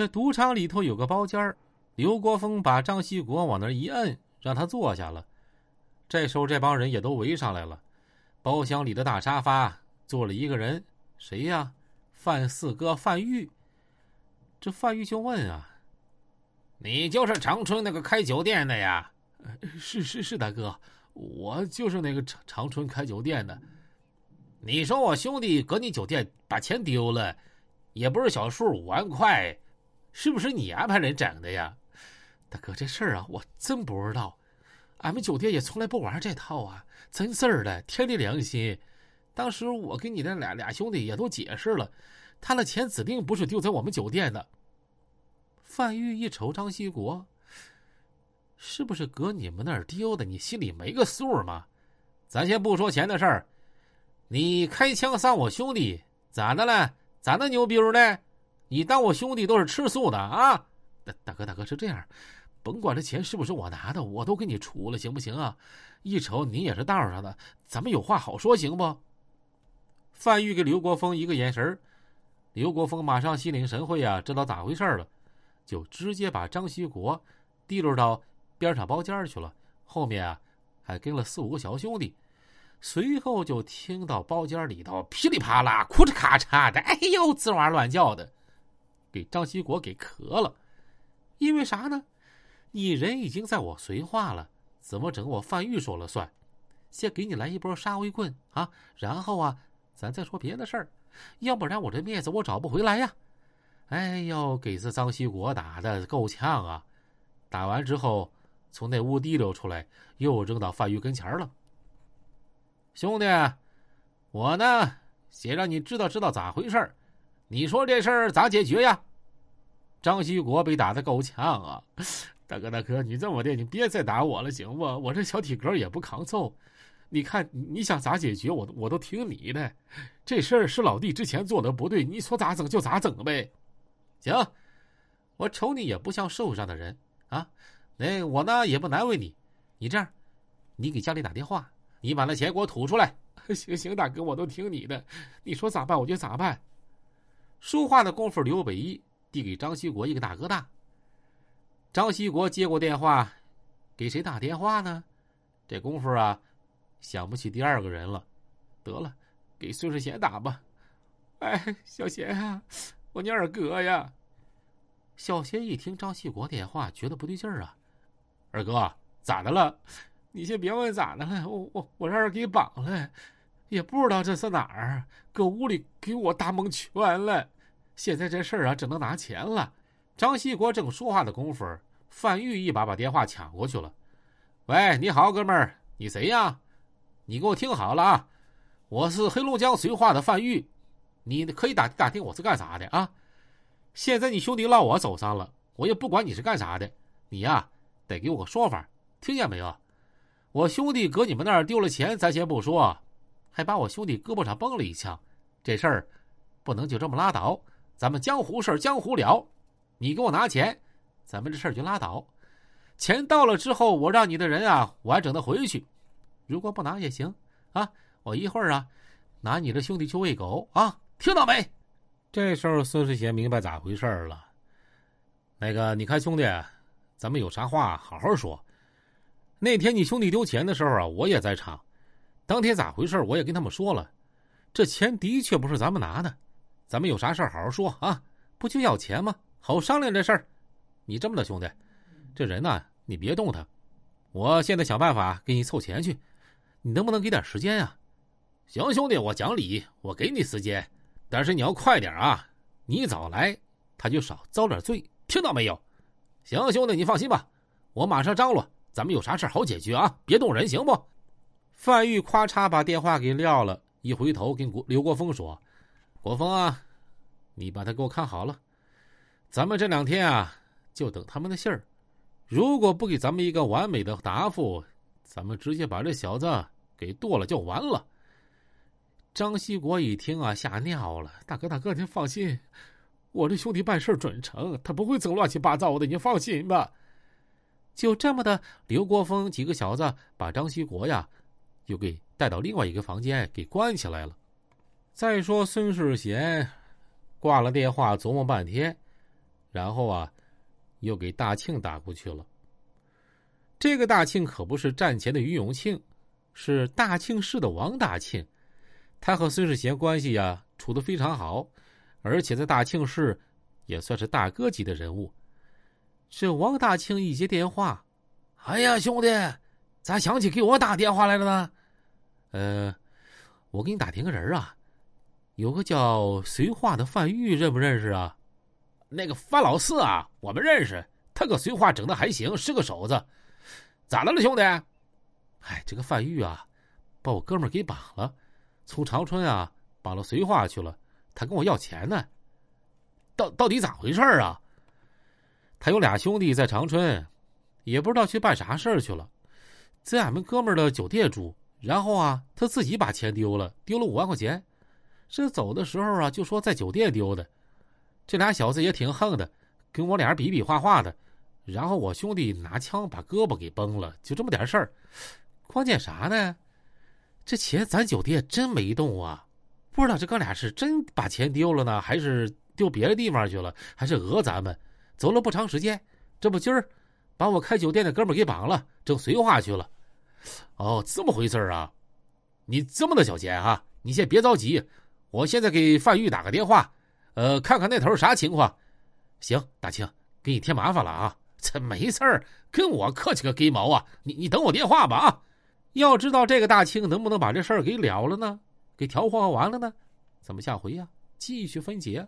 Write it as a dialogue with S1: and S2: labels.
S1: 这赌场里头有个包间刘国峰把张锡国往那一摁，让他坐下了。这时候，这帮人也都围上来了。包厢里的大沙发坐了一个人，谁呀？范四哥范玉。这范玉就问啊：“
S2: 你就是长春那个开酒店的呀？”“
S1: 是是是，大哥，我就是那个长长春开酒店的。”“
S2: 你说我兄弟搁你酒店把钱丢了，也不是小数，五万块。”是不是你安排人整的呀，
S1: 大哥？这事儿啊，我真不知道。俺们酒店也从来不玩这套啊，真事儿的，天地良心。当时我跟你那俩俩兄弟也都解释了，他的钱指定不是丢在我们酒店的。范玉一瞅张锡国，是不是搁你们那儿丢的？你心里没个数吗？
S2: 咱先不说钱的事儿，你开枪杀我兄弟，咋的了？咋那牛逼呢？你当我兄弟都是吃素的啊？
S1: 大大哥，大哥是这样，甭管这钱是不是我拿的，我都给你出了，行不行啊？一瞅你也是道上的，咱们有话好说，行不？范玉给刘国峰一个眼神刘国峰马上心领神会啊，知道咋回事了，就直接把张锡国提溜到边上包间去了，后面啊还跟了四五个小兄弟。随后就听到包间里头噼里啪啦、哭哧咔嚓的，哎呦，吱哇乱叫的。给张锡国给磕了，因为啥呢？你人已经在我绥化了，怎么整？我范玉说了算。先给你来一波杀威棍啊，然后啊，咱再说别的事儿。要不然我这面子我找不回来呀！哎呦，给这张锡国打的够呛啊！打完之后，从那屋提溜出来，又扔到范玉跟前了。
S2: 兄弟，我呢，先让你知道知道咋回事儿。你说这事儿咋解决呀？
S1: 张锡国被打的够呛啊！大哥大哥，你这么的，你别再打我了，行不？我这小体格也不抗揍。你看你想咋解决，我我都听你的。这事儿是老弟之前做的不对，你说咋整就咋整呗。行，我瞅你也不像社会上的人啊。那我呢也不难为你。你这样，你给家里打电话，你把那钱给我吐出来。行行，大哥，我都听你的。你说咋办我就咋办。说话的功夫，刘北一递给张锡国一个大哥大。张锡国接过电话，给谁打电话呢？这功夫啊，想不起第二个人了。得了，给孙世贤打吧。哎，小贤啊，我你二哥呀。小贤一听张锡国电话，觉得不对劲儿啊。二哥，咋的了？你先别问咋的了，我我我让人给绑了。也不知道这是哪儿，搁屋里给我打蒙圈了。现在这事儿啊，只能拿钱了。张锡国正说话的功夫，范玉一把把电话抢过去了。喂，你好，哥们儿，你谁呀？你给我听好了啊，我是黑龙江绥化的范玉，你可以打打听我是干啥的啊。现在你兄弟落我手上了，我也不管你是干啥的，你呀得给我个说法，听见没有？我兄弟搁你们那儿丢了钱，咱先不说。还把我兄弟胳膊上崩了一枪，这事儿不能就这么拉倒。咱们江湖事儿江湖了，你给我拿钱，咱们这事儿就拉倒。钱到了之后，我让你的人啊完整的回去。如果不拿也行啊，我一会儿啊拿你的兄弟去喂狗啊，听到没？这时候孙世贤明白咋回事了。那个，你看兄弟，咱们有啥话好好说。那天你兄弟丢钱的时候啊，我也在场。当天咋回事？我也跟他们说了，这钱的确不是咱们拿的，咱们有啥事好好说啊，不就要钱吗？好商量这事儿。你这么的兄弟，这人呢，你别动他，我现在想办法给你凑钱去，你能不能给点时间呀？
S2: 行，兄弟，我讲理，我给你时间，但是你要快点啊！你早来，他就少遭点罪，听到没有？行，兄弟，你放心吧，我马上张罗，咱们有啥事好解决啊，别动人，行不？
S1: 范玉咔嚓把电话给撂了，一回头跟国刘国峰说：“国峰啊，你把他给我看好了，咱们这两天啊就等他们的信儿。如果不给咱们一个完美的答复，咱们直接把这小子给剁了就完了。”张锡国一听啊，吓尿了：“大哥大哥，您放心，我这兄弟办事准成，他不会整乱七八糟的，您放心吧。”就这么的，刘国峰几个小子把张锡国呀。就给带到另外一个房间给关起来了。再说孙世贤挂了电话，琢磨半天，
S2: 然后啊，又给大庆打过去了。这个大庆可不是战前的于永庆，是大庆市的王大庆。他和孙世贤关系呀处的非常好，而且在大庆市也算是大哥级的人物。这王大庆一接电话，
S1: 哎呀，兄弟，咋想起给我打电话来了呢？
S2: 呃，我给你打听个人啊，有个叫绥化的范玉，认不认识啊？
S1: 那个范老四啊，我们认识，他搁绥化整的还行，是个手子。咋的了，兄弟？
S2: 哎，这个范玉啊，把我哥们给绑了，从长春啊绑到绥化去了，他跟我要钱呢。
S1: 到到底咋回事啊？
S2: 他有俩兄弟在长春，也不知道去办啥事儿去了，在俺们哥们的酒店住。然后啊，他自己把钱丢了，丢了五万块钱。这走的时候啊，就说在酒店丢的。这俩小子也挺横的，跟我俩比比划划的。然后我兄弟拿枪把胳膊给崩了，就这么点事儿。关键啥呢？这钱咱酒店真没动啊！不知道这哥俩是真把钱丢了呢，还是丢别的地方去了，还是讹咱们？走了不长时间，这不今儿把我开酒店的哥们给绑了，整绥化去了。
S1: 哦，这么回事啊！你这么的小钱啊！你先别着急，我现在给范玉打个电话，呃，看看那头啥情况。
S2: 行，大庆，给你添麻烦了啊！
S1: 这没事儿，跟我客气个鸡毛啊！你你等我电话吧啊！
S2: 要知道这个大庆能不能把这事儿给了了呢？给调和完了呢？咱们下回呀继续分解。